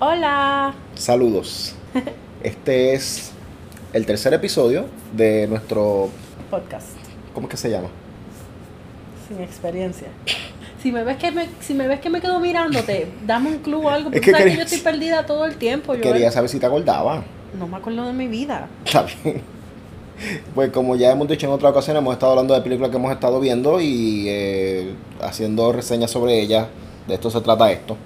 Hola. Saludos. Este es el tercer episodio de nuestro podcast. ¿Cómo es que se llama? Sin experiencia. Si me ves que me, si me ves que me quedo mirándote, dame un club o algo. Es Porque que sabes que quería- yo estoy perdida todo el tiempo. Yo Quería saber si te acordabas. no me acuerdo de mi vida. Está bien. Pues como ya hemos dicho en otra ocasión, hemos estado hablando de películas que hemos estado viendo y eh, haciendo reseñas sobre ellas. De esto se trata esto.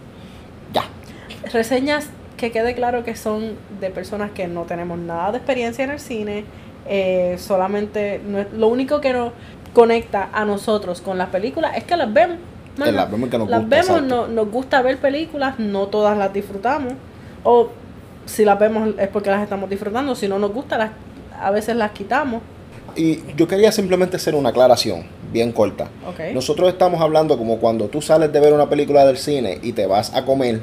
Reseñas que quede claro que son de personas que no tenemos nada de experiencia en el cine. eh, solamente no- lo único que nos conecta a nosotros con las películas es que las vemos. Más Que nada. las vemos y que nos las gusta, vemos, no- nos gusta ver películas, no todas las disfrutamos. O si las vemos es porque las estamos disfrutando, si no nos gusta, las, a veces las quitamos. Y yo quería simplemente hacer una aclaración bien corta. Nosotros estamos hablando como cuando tú sales de ver una película del cine y te vas a comer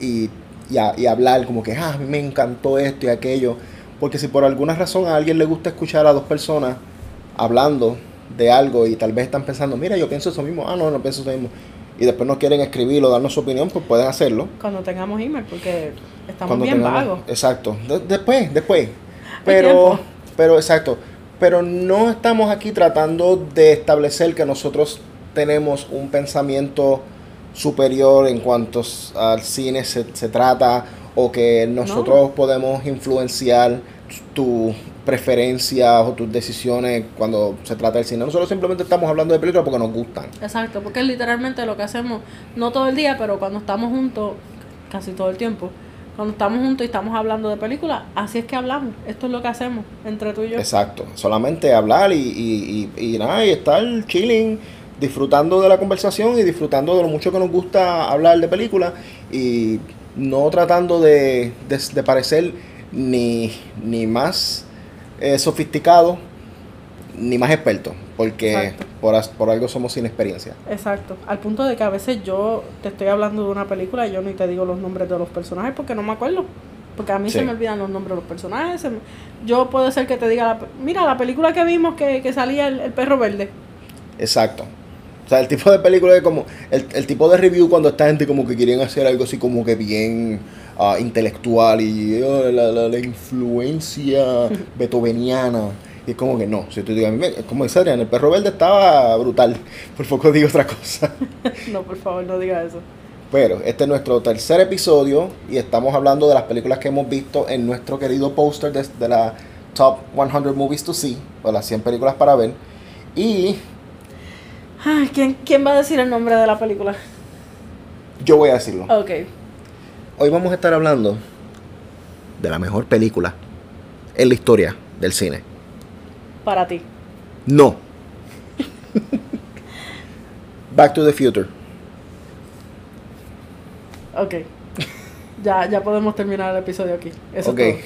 y, y, a- y hablar como que, ah, a mí me encantó esto y aquello. Porque si por alguna razón a alguien le gusta escuchar a dos personas hablando de algo y tal vez están pensando, mira, yo pienso eso mismo, ah, no, no pienso eso mismo. Y después no quieren escribirlo, darnos su opinión, pues pueden hacerlo. Cuando tengamos email, porque estamos Cuando bien tengamos- vagos. Exacto. De- después, después. Pero, pero exacto. Pero no estamos aquí tratando de establecer que nosotros tenemos un pensamiento superior en cuanto al cine se, se trata o que nosotros podemos influenciar tus preferencias o tus decisiones cuando se trata del cine. Nosotros simplemente estamos hablando de películas porque nos gustan. Exacto, porque es literalmente lo que hacemos, no todo el día, pero cuando estamos juntos, casi todo el tiempo, cuando estamos juntos y estamos hablando de películas, así es que hablamos. Esto es lo que hacemos entre tú y yo. Exacto, solamente hablar y, y, y, y nada, y estar chilling, disfrutando de la conversación y disfrutando de lo mucho que nos gusta hablar de películas y no tratando de, de, de parecer ni, ni más eh, sofisticado ni más experto, porque por, por algo somos sin experiencia. Exacto, al punto de que a veces yo te estoy hablando de una película y yo ni te digo los nombres de los personajes porque no me acuerdo. Porque a mí Sí. se me olvidan los nombres de los personajes. me- Yo puedo ser que te diga, la mira, la película que vimos que, que salía el, el perro verde. Exacto. O sea, el tipo de película es como. El, el tipo de review cuando esta gente como que quieren hacer algo así como que bien ah, intelectual y oh, la, la, la influencia beethoveniana. Y es como que no. Si tú digas, "Mira, como dice Adrián, el perro verde estaba brutal. Por poco digo otra cosa. no, por favor, no diga eso. Pero este es nuestro tercer episodio y estamos hablando de las películas que hemos visto en nuestro querido póster de, de la Top 100 Movies to See, o las 100 películas para ver. Y Ay, ¿quién, ¿Quién va a decir el nombre de la película? yo voy a decirlo. Ok. Hoy vamos a estar hablando de la mejor película en la historia del cine. Para ti. No. Back to the Future. Ok. Ya, ya podemos terminar el episodio aquí. Eso ok. es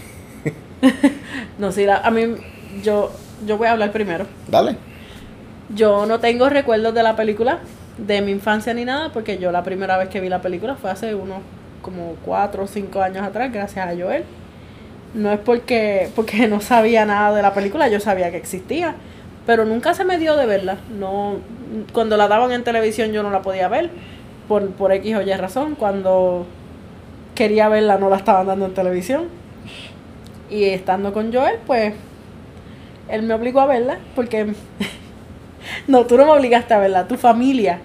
todo. No, sí, la- a mí, yo, yo voy a hablar primero. Dale. Yo no tengo recuerdos de la película, de mi infancia ni nada, porque yo la primera vez que vi la película fue hace unos como cuatro o cinco años atrás, gracias a Joel. No es porque, porque no sabía nada de la película, yo sabía que existía, pero nunca se me dio de verla. No, cuando la daban en televisión yo no la podía ver, por, por X o Y razón. Cuando quería verla no la estaban dando en televisión. Y estando con Joel, pues él me obligó a verla, porque no, tú no me obligaste a verla, tu familia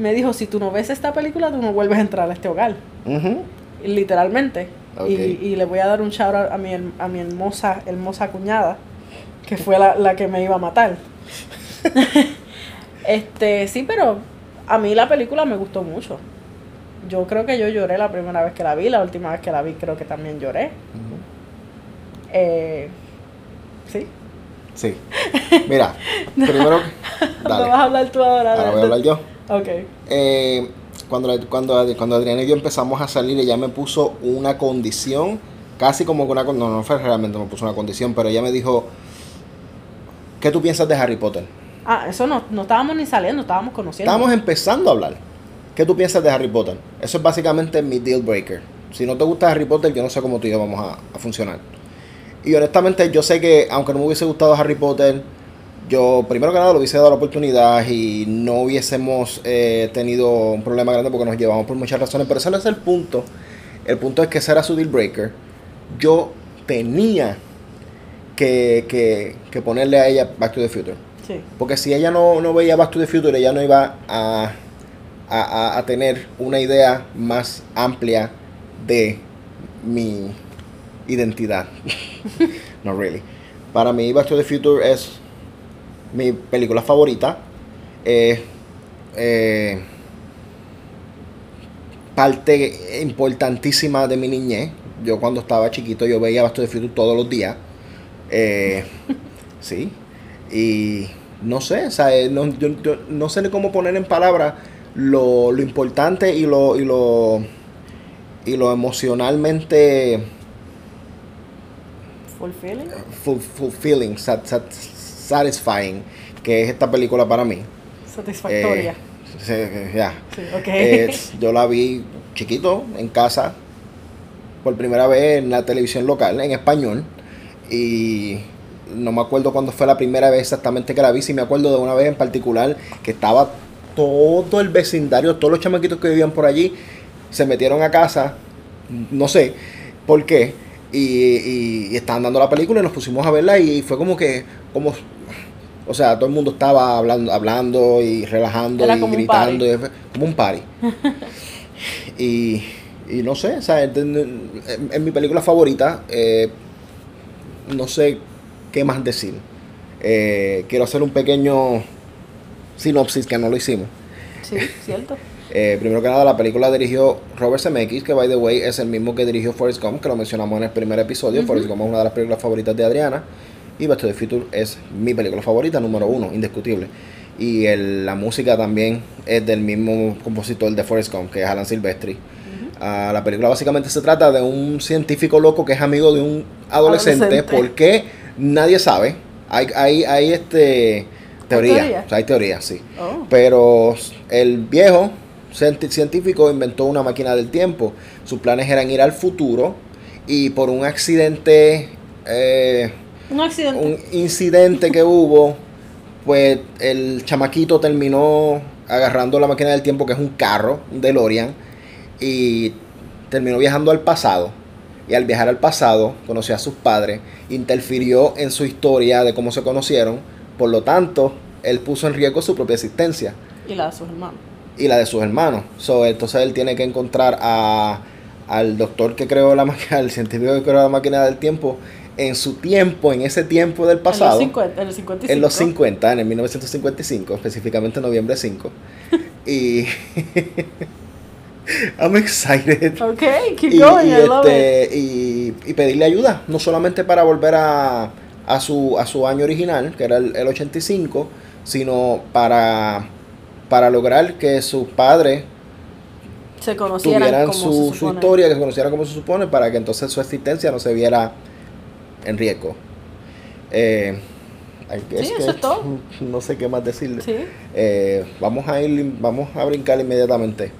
me dijo, si tú no ves esta película, tú no vuelves a entrar a este hogar. Literalmente. Y, y le voy a dar un shout out a mi, a mi hermosa, hermosa cuñada, que fue la, la que me iba a matar. este, sí, pero a mí la película me gustó mucho. Yo creo que yo lloré la primera vez que la vi, la última vez que la vi creo que también lloré. Eh, sí. Sí. Mira, primero. ¿No Dale. vas a hablar tú ahora? Ahora voy a hablar yo. Ok. Eh, cuando, cuando, cuando Adriana y yo empezamos a salir, ella me puso una condición, casi como que una con- no, no fue realmente me puso una condición, pero ella me dijo, ¿qué tú piensas de Harry Potter? Ah, eso no, no estábamos ni saliendo, estábamos conociendo. Estábamos empezando a hablar. ¿Qué tú piensas de Harry Potter? Eso es básicamente mi deal breaker. Si no te gusta Harry Potter, yo no sé cómo tú y yo vamos a, a funcionar. Y honestamente, yo sé que aunque no me hubiese gustado Harry Potter, yo primero que nada le hubiese dado la oportunidad y no hubiésemos eh, tenido un problema grande porque nos llevamos por muchas razones. Pero ese no es el punto. El punto es que ese era su deal breaker. Yo tenía que, que, que ponerle a ella Back to the Future. Sí. Porque si ella no, no veía Back to the Future, ella no iba a, a, a- a tener una idea más amplia de mi identidad. no really. Para mí, Back to the Future es mi película favorita. Eh, eh, parte importantísima de mi niñez. Yo cuando estaba chiquito yo veía Back to the Future todos los días. Eh, sí. Y no sé, o sea, eh, no, yo, yo no sé ni cómo poner en palabras lo, lo importante y lo, y lo y lo emocionalmente Fulfilling. fu- fulfilling, sat- sat- satisfying que es esta película para mí. Satisfactoria. Eh, ya. sí, ok. Eh, yo la vi chiquito en casa por primera vez en la televisión local en español y no me acuerdo cuándo fue la primera vez exactamente que la vi, sí me acuerdo de una vez en particular que estaba todo el vecindario, todos los chamaquitos que vivían por allí se metieron a casa, no sé por qué, y, y- y estaban dando la película y nos pusimos a verla y fue como que, como, o sea, todo el mundo estaba hablando, hablando y relajando Era y como gritando, fue como un party. y, y no sé, o sea, es mi película favorita, eh, no sé qué más decir. Eh, quiero hacer un pequeño sinopsis que no lo hicimos. Sí, cierto. Eh, primero que nada, la película la dirigió Robert Zemeckis, que by the way es el mismo que dirigió Forrest Gump, que lo mencionamos en el primer episodio. Ujú. Forrest Gump es una de las películas favoritas de Adriana. Y Back to the Future es mi película favorita, número uno, indiscutible. Y el- la música también es del mismo compositor de Forrest Gump, que es Alan Silvestri. Ah, la película básicamente se trata de un científico loco que es amigo de un adolescente. Adolescente. ¿Por qué? Nadie sabe. Hay, hay, hay este teoría. teoría? O sea, hay teoría, sí. Oh. Pero el viejo científico inventó una máquina del tiempo. Sus planes eran ir al futuro y por un accidente, eh, Un accidente. un incidente que hubo, pues el chamaquito terminó agarrando la máquina del tiempo, que es un carro, un DeLorean, y terminó viajando al pasado. Y al viajar al pasado, conoció a sus padres, interfirió en su historia de cómo se conocieron, por lo tanto, él puso en riesgo su propia existencia Y la de sus hermanos. Y la de sus hermanos. So, entonces él tiene que encontrar a, al doctor que creó la máquina, al científico que creó la máquina del tiempo, en su tiempo, en ese tiempo del pasado, En los 50. En los 55. en los 50, en el 1955, específicamente noviembre 5. y I'm excited. Ok, keep Y, going, y I love it. este, y, y pedirle ayuda, no solamente para volver a, a, su, a su año original, que era el, el 85, sino para, para lograr que sus padres Se conocieran tuvieran como su, se su historia, que se conocieran como se supone, para que entonces su existencia no se viera en riesgo. Eh, I guess Sí, que eso es todo. No sé qué más decirle. Sí. Eh, vamos a ir, vamos a brincar inmediatamente.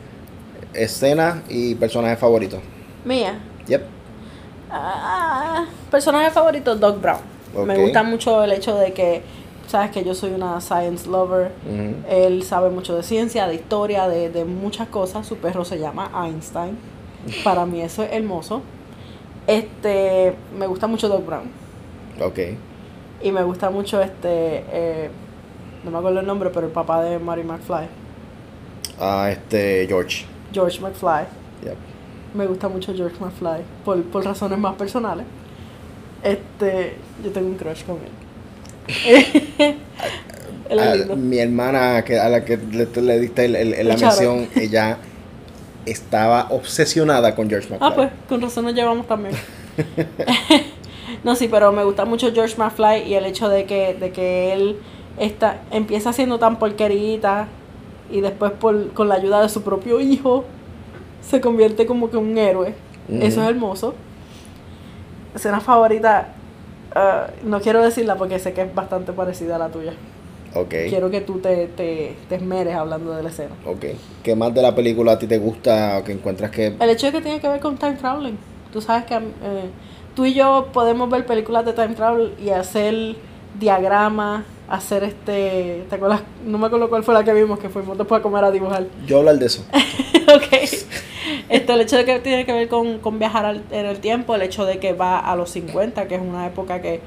Escena y personaje favorito. Mía. Yep. Ah, personaje favorito, Doc Brown. Me gusta mucho el hecho de que, sabes que yo soy una science lover. Él sabe mucho de ciencia, de historia, de, de muchas cosas. Su perro se llama Einstein. Para mí eso es hermoso. Este, me gusta mucho Doc Brown. Ok. Y me gusta mucho este, eh, no me acuerdo el nombre, pero el papá de Marty McFly, Ah, este, George. George McFly. Yep. Me gusta mucho George McFly por, por razones más personales. Este, yo tengo un crush con él. A- mi hermana, que, a la que le, le diste el- el- el- la mención, ella estaba obsesionada con George McFly. Ah, pues, con razón nos llevamos también. no, sí, pero me gusta mucho George McFly y el hecho de que, de que él está, empieza siendo tan porquerita y después por, con la ayuda de su propio hijo se convierte como que un héroe. Eso es hermoso. Escena favorita, ah, no quiero decirla porque sé que es bastante parecida a la tuya. Ok. Quiero que tú te, te, te esmeres hablando de la escena. Ok. ¿Qué más de la película a ti te gusta o que encuentras que... El hecho de que tiene que ver con time traveling. Tú sabes que eh, tú y yo podemos ver películas de time travel y hacer diagramas, hacer este. ¿Te acuerdas? No me acuerdo cuál fue la que vimos, que fuimos después a comer a dibujar. Yo hablar de eso. ok. Este, el hecho de que tiene que ver con, con viajar al- en el tiempo, el hecho de que va a los 50, que es una época que,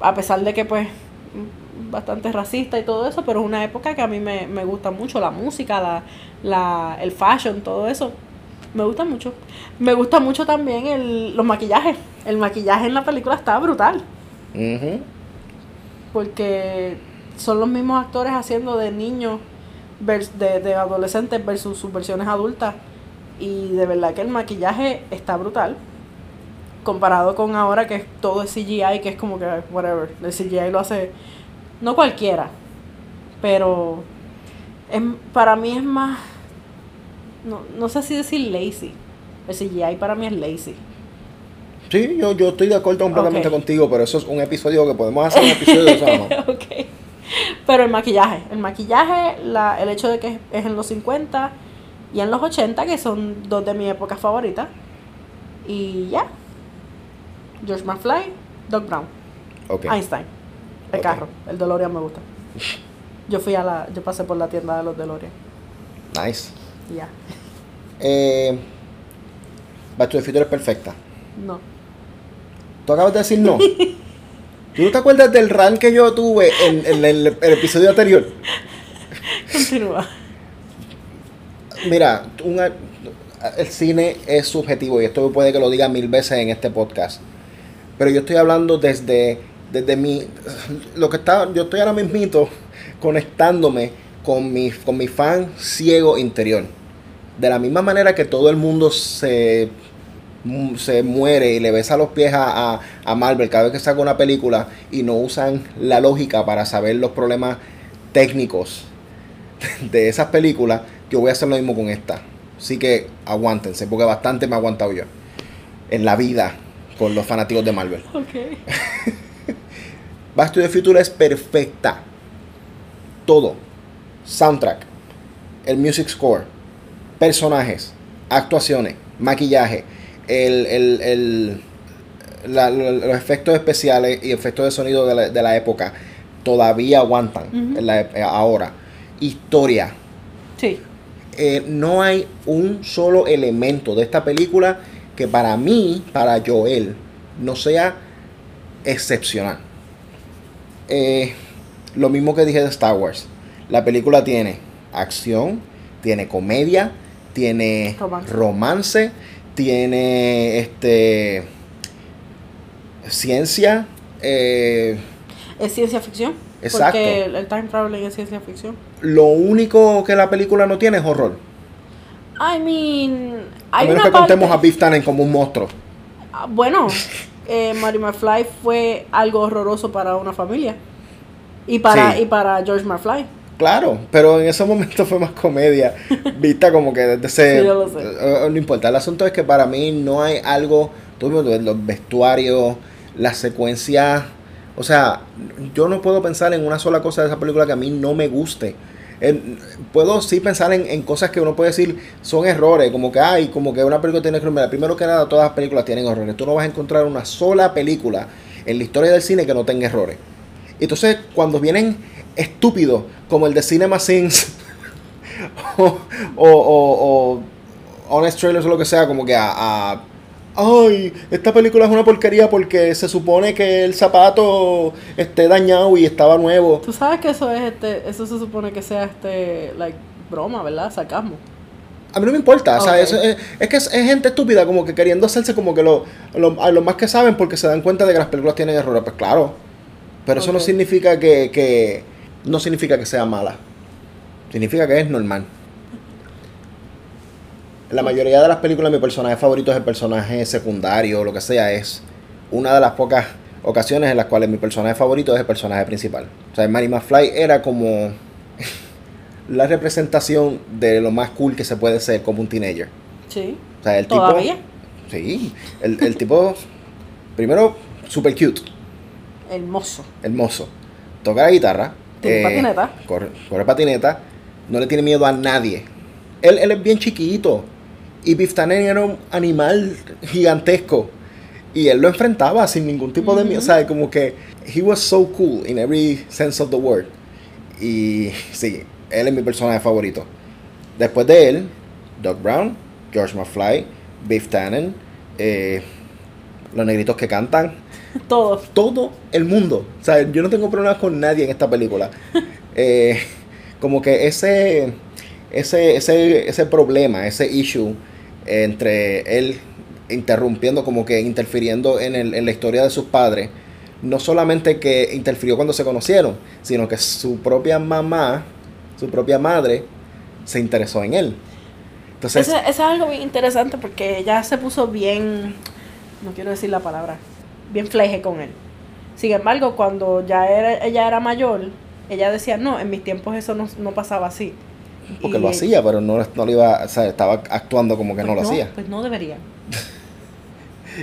a pesar de que pues bastante racista y todo eso, pero es una época que a mí me, me gusta mucho, la música, la, la, el fashion, todo eso, me gusta mucho. Me gusta mucho también el, los maquillajes, el maquillaje en la película está brutal, porque son los mismos actores haciendo de niños, de, de adolescentes versus sus versiones adultas. Y de verdad que el maquillaje está brutal. Comparado con ahora que todo es CGI, que es como que, whatever, el CGI lo hace, no cualquiera, pero es, para mí es más, no, no sé si decir lazy. El CGI para mí es lazy. Sí, yo, yo estoy de acuerdo completamente contigo, pero eso es un episodio que podemos hacer un episodio de eso. nada más. ok. Pero el maquillaje, el maquillaje, la, el hecho de que es, es en los 50 y en los 80, que son dos de mis épocas favoritas. Y ya. George McFly, Doc Brown, Ok. Einstein, el carro, el DeLorean me gusta. Yo fui a la, yo pasé por la tienda de los DeLorean. Nice. Ya. Eh, Back to the Future es perfecta. No. Tú acabas de decir no. ¿Tú no te acuerdas del run que yo tuve en, en el, el episodio anterior? Continúa. Mira, el cine es subjetivo y esto puede que lo diga mil veces en este podcast. Pero yo estoy hablando desde, desde mi. Lo que está. Yo estoy ahora mismito conectándome con mi, con mi fan ciego interior. De la misma manera que todo el mundo se, mu- se muere y le besa los pies a, a, a Marvel cada vez que saca una película y no usan la lógica para saber los problemas técnicos de esas películas, yo voy a hacer lo mismo con esta. Así que aguántense, porque bastante me he aguantado yo en la vida con los fanáticos de Marvel. Ok. Back to the Future es perfecta. Todo. Soundtrack, el music score, personajes, actuaciones, maquillaje, el, el- el- la- los efectos especiales y efectos de sonido de la, de la época todavía aguantan Ujú. en la ep- ahora. Historia. Sí. Eh, no hay un solo elemento de esta película que para mí, para Joel, no sea excepcional. Eh, lo mismo que dije de Star Wars. La película tiene acción, tiene comedia, tiene Romance. romance, tiene este ciencia. eh, Es ciencia ficción. Exacto. Porque el, time traveling es ciencia ficción. lo único que la película no tiene es horror. I mean, A hay menos una que contemos parte- a Biff Tannen como un monstruo. Ah, Bueno, eh, Marty McFly fue algo horroroso para una familia. Y para, Sí. y para George McFly. Claro, pero en ese momento fue más comedia, vista como que desde ese... Sí, eh, no importa, el asunto es que para mí no hay algo, tú los vestuarios, las secuencias, o sea, yo no puedo pensar en una sola cosa de esa película que a mí no me guste. Puedo sí pensar en, en cosas que uno puede decir son errores, como que hay, como que una película tiene errores. Primero que nada, todas las películas tienen errores. Tú no vas a encontrar una sola película en la historia del cine que no tenga errores. Entonces, cuando vienen estúpidos, como el de Cinema Sins, o, o, o, Honest Trailers o lo que sea, como que a- Ay, esta película es una porquería porque se supone que el zapato esté dañado y estaba nuevo. Tú sabes que eso es este, eso se supone que sea este, like, broma, ¿verdad? Sarcasmo. A mí no me importa, o sea, eso es, es que es, es gente estúpida como que queriendo hacerse como que lo, lo- a los más que saben porque se dan cuenta de que las películas tienen errores. Pues claro, pero eso no significa que, que no significa que sea mala. Significa que es normal. En la mayoría de las películas mi personaje favorito es el personaje secundario o lo que sea. Es una de las pocas ocasiones en las cuales mi personaje favorito es el personaje principal. O sea, Mary McFly era como la representación de lo más cool que se puede ser como un teenager. Sí. O sea, el Todavía. tipo... Sí, el, el tipo, primero, super cute, Hermoso. hermoso. Toca la guitarra. Tiene patineta. Corre, corre patineta. No le tiene miedo a nadie. Él, él es bien chiquito. Y Biff Tannen era un animal gigantesco. Y él lo enfrentaba sin ningún tipo de miedo. O sea, como que he was so cool in every sense of the word. Y sí, él es mi personaje favorito. Después de él, Doc Brown, George McFly, Biff Tannen, eh, los negritos que cantan, Todos. todo el mundo. O sea, yo no tengo problemas con nadie en esta película. Eh, como que ese, ese, ese, ese problema, ese issue entre él interrumpiendo, como que interfiriendo en, el- en la historia de sus padres, no solamente que interfirió cuando se conocieron, sino que su propia mamá, su propia madre, se interesó en él. Entonces, Eso, es algo bien interesante porque ella se puso bien, no quiero decir la palabra, bien fleje con él. Sin embargo, cuando ya era, ella era mayor, ella decía, no, en mis tiempos eso no, no pasaba así. Porque Y- lo hacía, pero no, no lo iba, o sea, estaba actuando como que no Pues lo hacía. Pues no debería.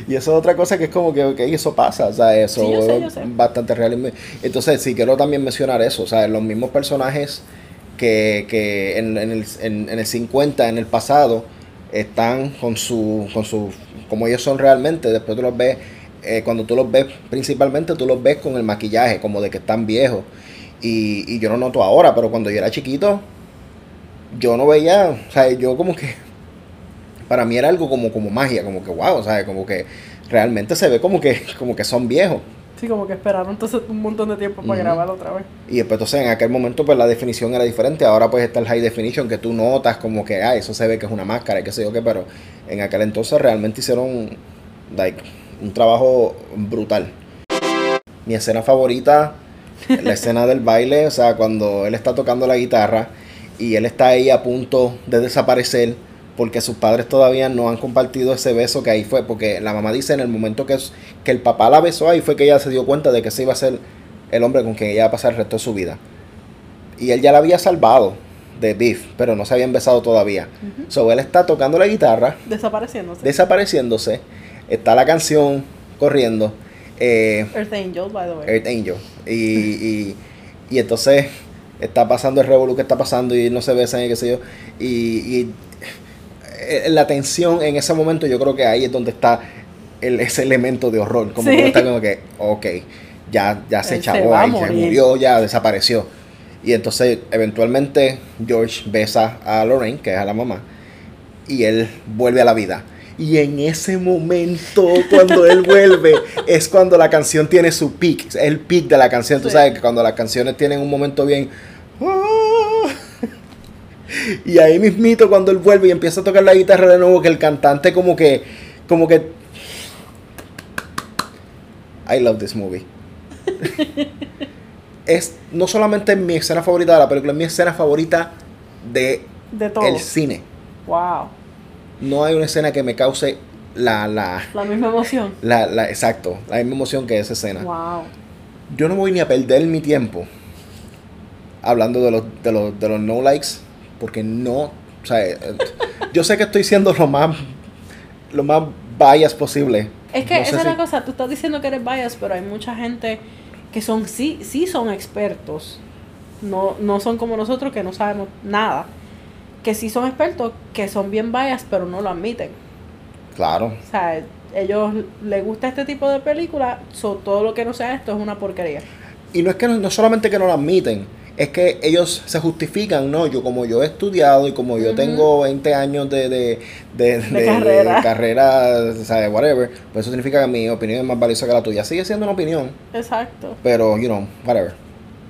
Y eso es otra cosa que es como que, ok, eso pasa, o sea, eso Sí, yo sé, es yo sé. bastante real. Entonces, sí quiero también mencionar eso, o sea, los mismos personajes que, que en, en el, en, en el 50, en el pasado, están con su, con su, como ellos son realmente, después tú los ves, eh, cuando tú los ves, principalmente tú los ves con el maquillaje, como de que están viejos. Y, y yo no noto ahora, pero cuando yo era chiquito, yo no veía, o sea, yo como que para mí era algo como, como magia, como que wow, ¿sabes? Como que realmente se ve como que, como que son viejos. Sí, como que esperaron entonces un montón de tiempo para Ujú. grabarlo otra vez. Y después entonces en aquel momento pues la definición era diferente, ahora pues está el high definition que tú notas como que, ah, eso se ve que es una máscara y qué sé yo qué, pero en aquel entonces realmente hicieron like, un trabajo brutal. Mi escena favorita, la escena del baile, o sea, cuando él está tocando la guitarra y él está ahí a punto de desaparecer porque sus padres todavía no han compartido ese beso que ahí fue, porque la mamá dice en el momento que, que el papá la besó ahí fue que ella se dio cuenta de que ese iba a ser el hombre con quien ella va a pasar el resto de su vida. Y él ya la había salvado de Beef, pero no se habían besado todavía. So él está tocando la guitarra, Desapareciéndose. desapareciéndose, está la canción corriendo, eh, Earth Angel, by the way. Earth Angel, y, y, y entonces está pasando el revolú que está pasando y no se besan y qué sé yo, y, y, eh, la tensión en ese momento yo creo que ahí es donde está el, ese elemento de horror, como Sí. que está como que, ok, ya, ya se chavó ahí, se morir. murió, ya desapareció. Y entonces eventualmente George besa a Lorraine, que es a la mamá, y él vuelve a la vida. Y en ese momento, cuando él vuelve, es cuando la canción tiene su peak. Es el peak de la canción. Tú sabes que cuando las canciones tienen un momento bien. "Ah". Y ahí mismito, cuando él vuelve y empieza a tocar la guitarra de nuevo, que el cantante como que. Como que. I love this movie. es no solamente mi escena favorita de la película, es mi escena favorita de De todo. el cine. Wow. No hay una escena que me cause la, la, La misma emoción. la, la- exacto, la misma emoción que esa escena. Wow. Yo no voy ni a perder mi tiempo hablando de los, de los, de los no likes, porque no, o sea, eh, yo sé que estoy siendo lo más, lo más bias posible. Es que No esa es si- la cosa, tú estás diciendo que eres bias, pero hay mucha gente que son sí, sí son expertos. No, no son como nosotros que no sabemos nada. Que sí son expertos, que son bien bias, pero no lo admiten. Claro, O sea, ellos les gusta este tipo de película, so, todo lo que no sea esto es una porquería. Y no es que no, no solamente que no lo admiten, es que ellos se justifican, no, yo como yo he estudiado y como yo tengo 20 años de, de, de, de- carrera. de carrera, o sea, whatever, pues eso significa que mi opinión es más valiosa que la tuya. Sigue siendo una opinión, Exacto. pero, you know, whatever.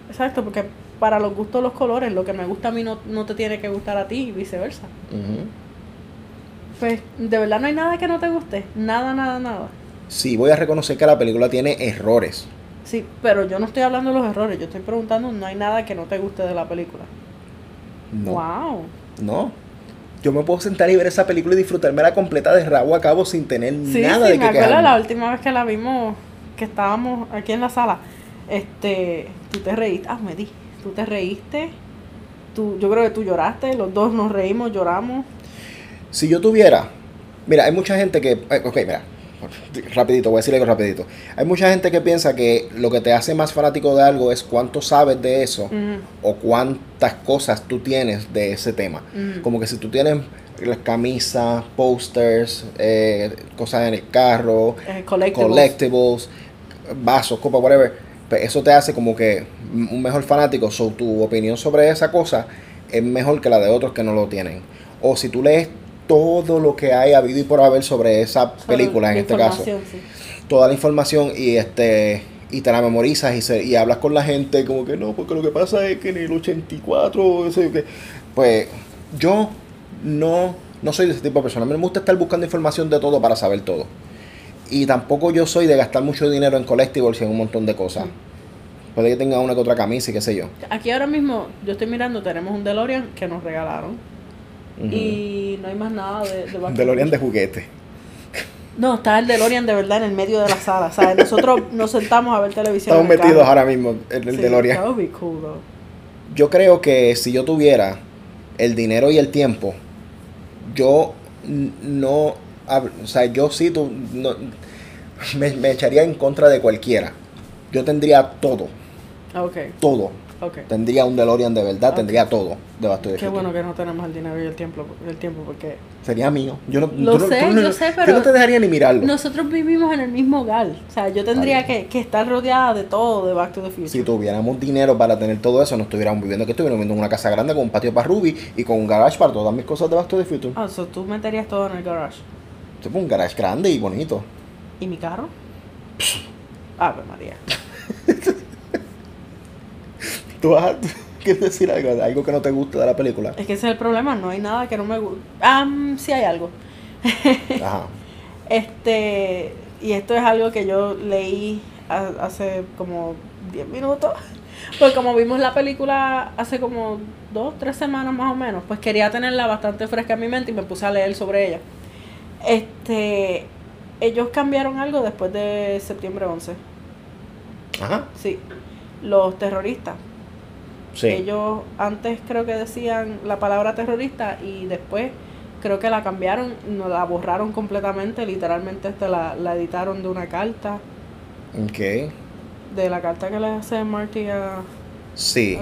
Exacto, porque para los gustos los colores, lo que me gusta a mí no, no te tiene que gustar a ti y viceversa. Pues de verdad no hay nada que no te guste. Nada, nada, nada. Sí, voy a reconocer que la película tiene errores. Sí, pero yo no estoy hablando de los errores, yo estoy preguntando, no hay nada que no te guste de la película. No, Wow. no. Yo me puedo sentar y ver esa película y disfrutármela completa de rabo a cabo sin tener Sí, nada sí, de me que acuerdo quejarme. la última vez que la vimos, que estábamos aquí en la sala. Este, tú te reíste, ah, me di, tú te reíste, tú, yo creo que tú lloraste, los dos nos reímos, lloramos. Si yo tuviera, mira, hay mucha gente que, eh, ok, mira, rapidito, voy a decirle algo rapidito. Hay mucha gente que piensa que lo que te hace más fanático de algo es cuánto sabes de eso o cuántas cosas tú tienes de ese tema. Como que si tú tienes las camisas, posters, eh, cosas en el carro, Eh, collectibles. collectibles, vasos, copas, whatever, pues eso te hace como que un mejor fanático. So, tu opinión sobre esa cosa es mejor que la de otros que no lo tienen. O si tú lees todo lo que hay habido y por haber sobre esa película en este caso. Toda la información y este y te la memorizas y, se, y hablas con la gente como que no, porque lo que pasa es que en el 84, pues yo no, no soy de ese tipo de persona. A mí me gusta estar buscando información de todo para saber todo. Y tampoco yo soy de gastar mucho dinero en collectibles y en un montón de cosas. Puede que tenga una que otra camisa y qué sé yo. Aquí ahora mismo, yo estoy mirando, tenemos un DeLorean que nos regalaron. Y no hay más nada de, de DeLorean de juguete. No, está el DeLorean de verdad en el medio de la sala. ¿sabes? Nosotros nos sentamos a ver televisión. Estamos metidos ahora mismo en el DeLorean. cool, yo creo que si yo tuviera el dinero y el tiempo, yo no. O sea, yo sí tú, no, me, me echaría en contra de cualquiera. Yo tendría todo. Okay. Todo Tendría un DeLorean de verdad, tendría todo de Qué bueno que no tenemos el dinero y el tiempo, el tiempo porque... Sería mío. Yo no, Lo sé, yo sé, pero... Yo no te dejaría ni mirarlo. Nosotros vivimos en el mismo hogar. O sea, yo tendría que, que, estar rodeada de todo de Back to the Future. Si tuviéramos dinero para tener todo eso, no estuviéramos viviendo que estuviéramos viviendo en una casa grande con un patio para Ruby y con un garage para todas mis cosas de Back to the Future. Ah, o tú meterías todo en el garage. Sí, un garage grande y bonito. ¿Y mi carro? Ave María. ¿Tú vas a, quieres decir algo? ¿Algo que no te gusta de la película? Es que ese es el problema, no hay nada que no me guste. Ah, sí hay algo. Ajá. Este, y esto es algo que yo leí hace como 10 minutos. Pues como vimos la película hace como dos, tres semanas más o menos, pues quería tenerla bastante fresca en mi mente y me puse a leer sobre ella. Este, ellos cambiaron algo después de septiembre 11. Ajá. Sí, los terroristas. Ellos antes creo que decían la palabra terrorista y después creo que la cambiaron, no la borraron completamente, literalmente este la, la editaron de una carta. Ok. De la carta que le hace Marty a, sí.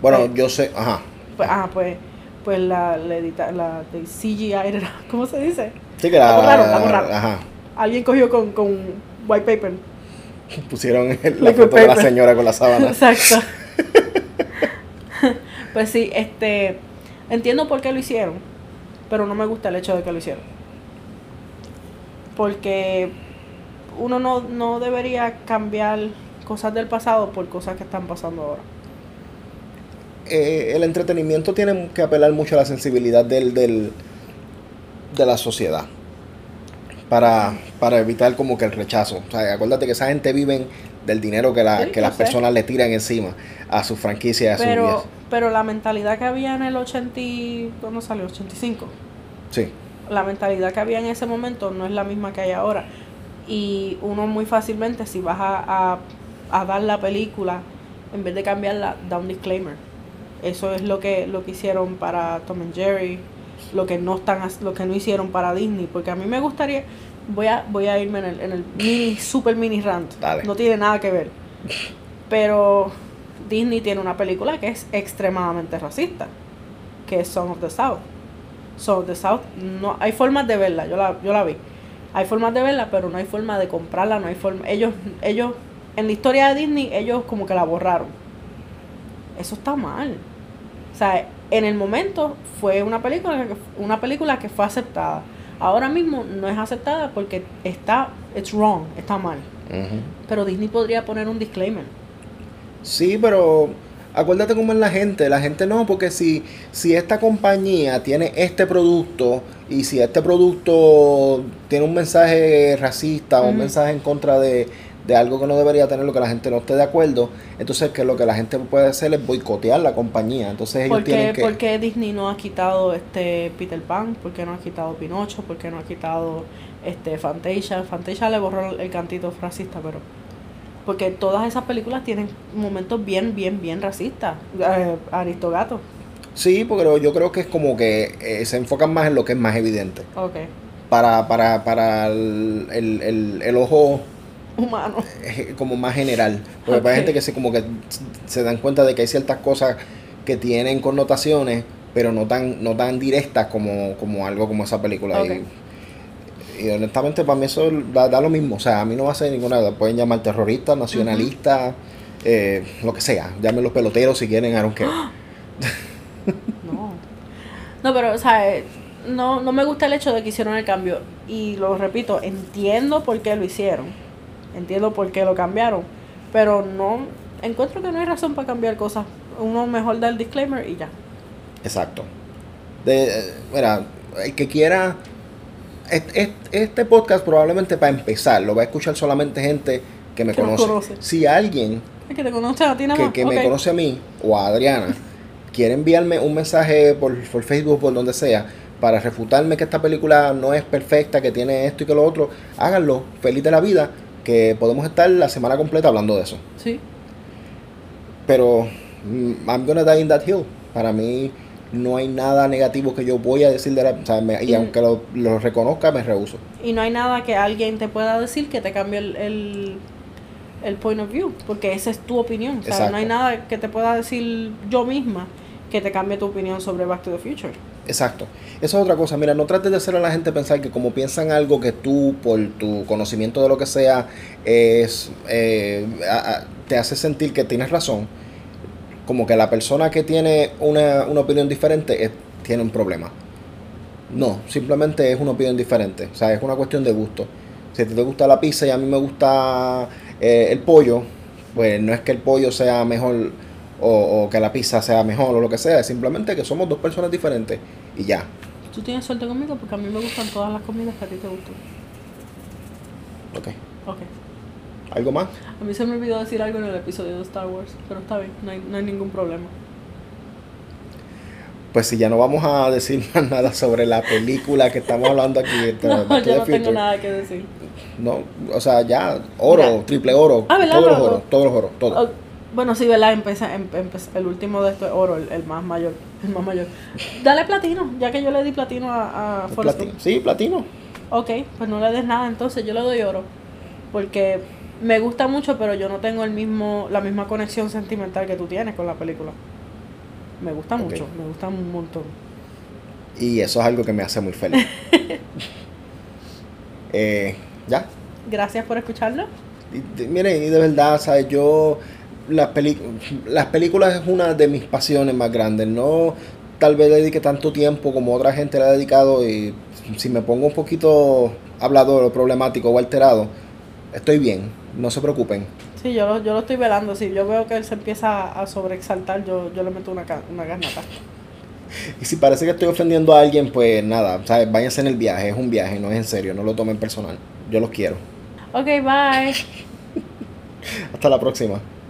Bueno, pues, yo sé, ajá. Pues, ah, pues, pues la, la, edita, la de CGI, ¿cómo se dice? Sí, que la, borraron, la borraron. Ajá. Alguien cogió con, con white paper. Pusieron la foto de la señora con la sábana. Exacto. pues sí, este, entiendo por qué lo hicieron, pero no me gusta el hecho de que lo hicieron. Porque uno no, debería cambiar cosas del pasado por cosas que están pasando ahora. Eh, el entretenimiento tiene que apelar mucho a la sensibilidad del, del de la sociedad para, para evitar como que el rechazo. O sea, acuérdate que esa gente vive del dinero que, la, que las personas le tiran encima a su franquicia, a pero, Pero la mentalidad que había en el 80, ¿cómo salió? 85. Sí. La mentalidad que había en ese momento no es la misma que hay ahora. Y uno muy fácilmente, si vas a, a, dar la película, en vez de cambiarla, da un disclaimer. Eso es lo que, lo que hicieron para Tom and Jerry, lo que no están lo que no hicieron para Disney. Porque a mí me gustaría, voy a, voy a irme en el, en el mini, super mini rant. No tiene nada que ver. Pero Disney tiene una película que es extremadamente racista, que es Song of the South. Song of the South, no, hay formas de verla, yo la, yo la vi. Hay formas de verla, pero no hay forma de comprarla, no hay forma. Ellos, ellos, en la historia de Disney, ellos como que la borraron. Eso está mal. O sea, en el momento fue una película una película que fue aceptada ahora mismo no es aceptada porque está, it's wrong, está mal. Pero Disney podría poner un disclaimer. Sí, pero acuérdate cómo es la gente. La gente no, porque si, si esta compañía tiene este producto y si este producto tiene un mensaje racista o un mensaje en contra de, de algo que no debería tener, lo que la gente no esté de acuerdo, entonces que lo que la gente puede hacer es boicotear la compañía. Entonces ellos ¿Por qué, tienen que... ¿Por qué Disney no ha quitado este Peter Pan? ¿Por qué no ha quitado Pinocho? ¿Por qué no ha quitado este Fantasia? Fantasia le borró el cantito racista, pero... Porque todas esas películas tienen momentos bien, bien, bien racistas. Eh, Aristogato. Sí, porque yo creo que es como que eh, se enfocan más en lo que es más evidente. Ok. Para, para, para el, el, el ojo humano. Eh, como más general. Porque hay gente que se como que se dan cuenta de que hay ciertas cosas que tienen connotaciones, pero no tan, no tan directas como, como algo como esa película. Y, honestamente para mí eso da, lo mismo. O sea, a mí no va a ser ninguna. Pueden llamar terrorista, nacionalista, eh, lo que sea. Llamen los peloteros si quieren, I don't no. No, pero, o sea, eh, no, no me gusta el hecho de que hicieron el cambio. Y lo repito, entiendo por qué lo hicieron. Entiendo por qué lo cambiaron. Pero no encuentro que no hay razón para cambiar cosas. Uno mejor da el disclaimer y ya. Exacto. De, eh, mira, el que quiera. Este, este podcast probablemente para empezar lo va a escuchar solamente gente que me Que conoce. conoce. Si alguien Es que te conoce a ti nada que, me conoce a mí o a Adriana quiere enviarme un mensaje por, por Facebook, por donde sea, para refutarme que esta película no es perfecta, que tiene esto y que lo otro, háganlo, feliz de la vida, que podemos estar la semana completa hablando de eso. Sí. Pero mm, I'm gonna die in that hill. Para mí no hay nada negativo que yo voy a decir de la... o sea, me- y aunque lo, lo reconozca, me rehuso. Y no hay nada que alguien te pueda decir que te cambie el, el, el point of view, porque esa es tu opinión. O sea, no hay nada que te pueda decir yo misma que te cambie tu opinión sobre Back to the Future. Exacto. Eso es otra cosa. Mira, no trates de hacer a la gente pensar que como piensan algo que tú, por tu conocimiento de lo que sea, es eh, te hace sentir que tienes razón. Como que la persona que tiene una, una opinión diferente es- tiene un problema. No, simplemente es una opinión diferente. O sea, es una cuestión de gusto. Si a ti te gusta la pizza y a mí me gusta eh, el pollo, pues no es que el pollo sea mejor o, o que la pizza sea mejor o lo que sea, es simplemente que somos dos personas diferentes y ya. Tú tienes suerte conmigo porque a mí me gustan todas las comidas que a ti te gustan. Ok. Ok. ¿Algo más? A mí se me olvidó decir algo en el episodio de Star Wars, pero está bien, no hay, no hay ningún problema. Pues si ya no vamos a decir más nada sobre la película que estamos hablando aquí. este, No, yo no tengo Future. nada que decir. No, o sea, ya, oro, Ya. triple oro, Ah, todos los Lo- oros, todos los oros, todo. Bueno, sí, ¿verdad? Empieza, em- empieza- el último de esto es oro, el, el más mayor. El más mayor. Dale platino, ya que yo le di platino a, a Platino. Sí, platino. Ok, pues no le des nada entonces, yo le doy oro. Porque me gusta mucho, pero yo no tengo el mismo, la misma conexión sentimental que tú tienes con la película. Me gusta mucho, me gusta un montón. Y eso es algo que me hace muy feliz. eh, ya. Gracias por escucharlo. Y, de- miren, y de verdad, ¿sabes? Yo, las, las películas es una de mis pasiones más grandes. No tal vez dedique tanto tiempo como otra gente le ha dedicado y si me pongo un poquito hablador o problemático o alterado, estoy bien, no se preocupen. Sí, yo lo, yo lo estoy velando. Si yo veo que él se empieza a sobreexaltar, yo, yo le meto una, una garnata. Y si parece que estoy ofendiendo a alguien, pues nada, ¿sabes? váyanse en el viaje, es un viaje, no es en serio, no lo tomen personal. Yo los quiero. Ok, bye. Hasta la próxima.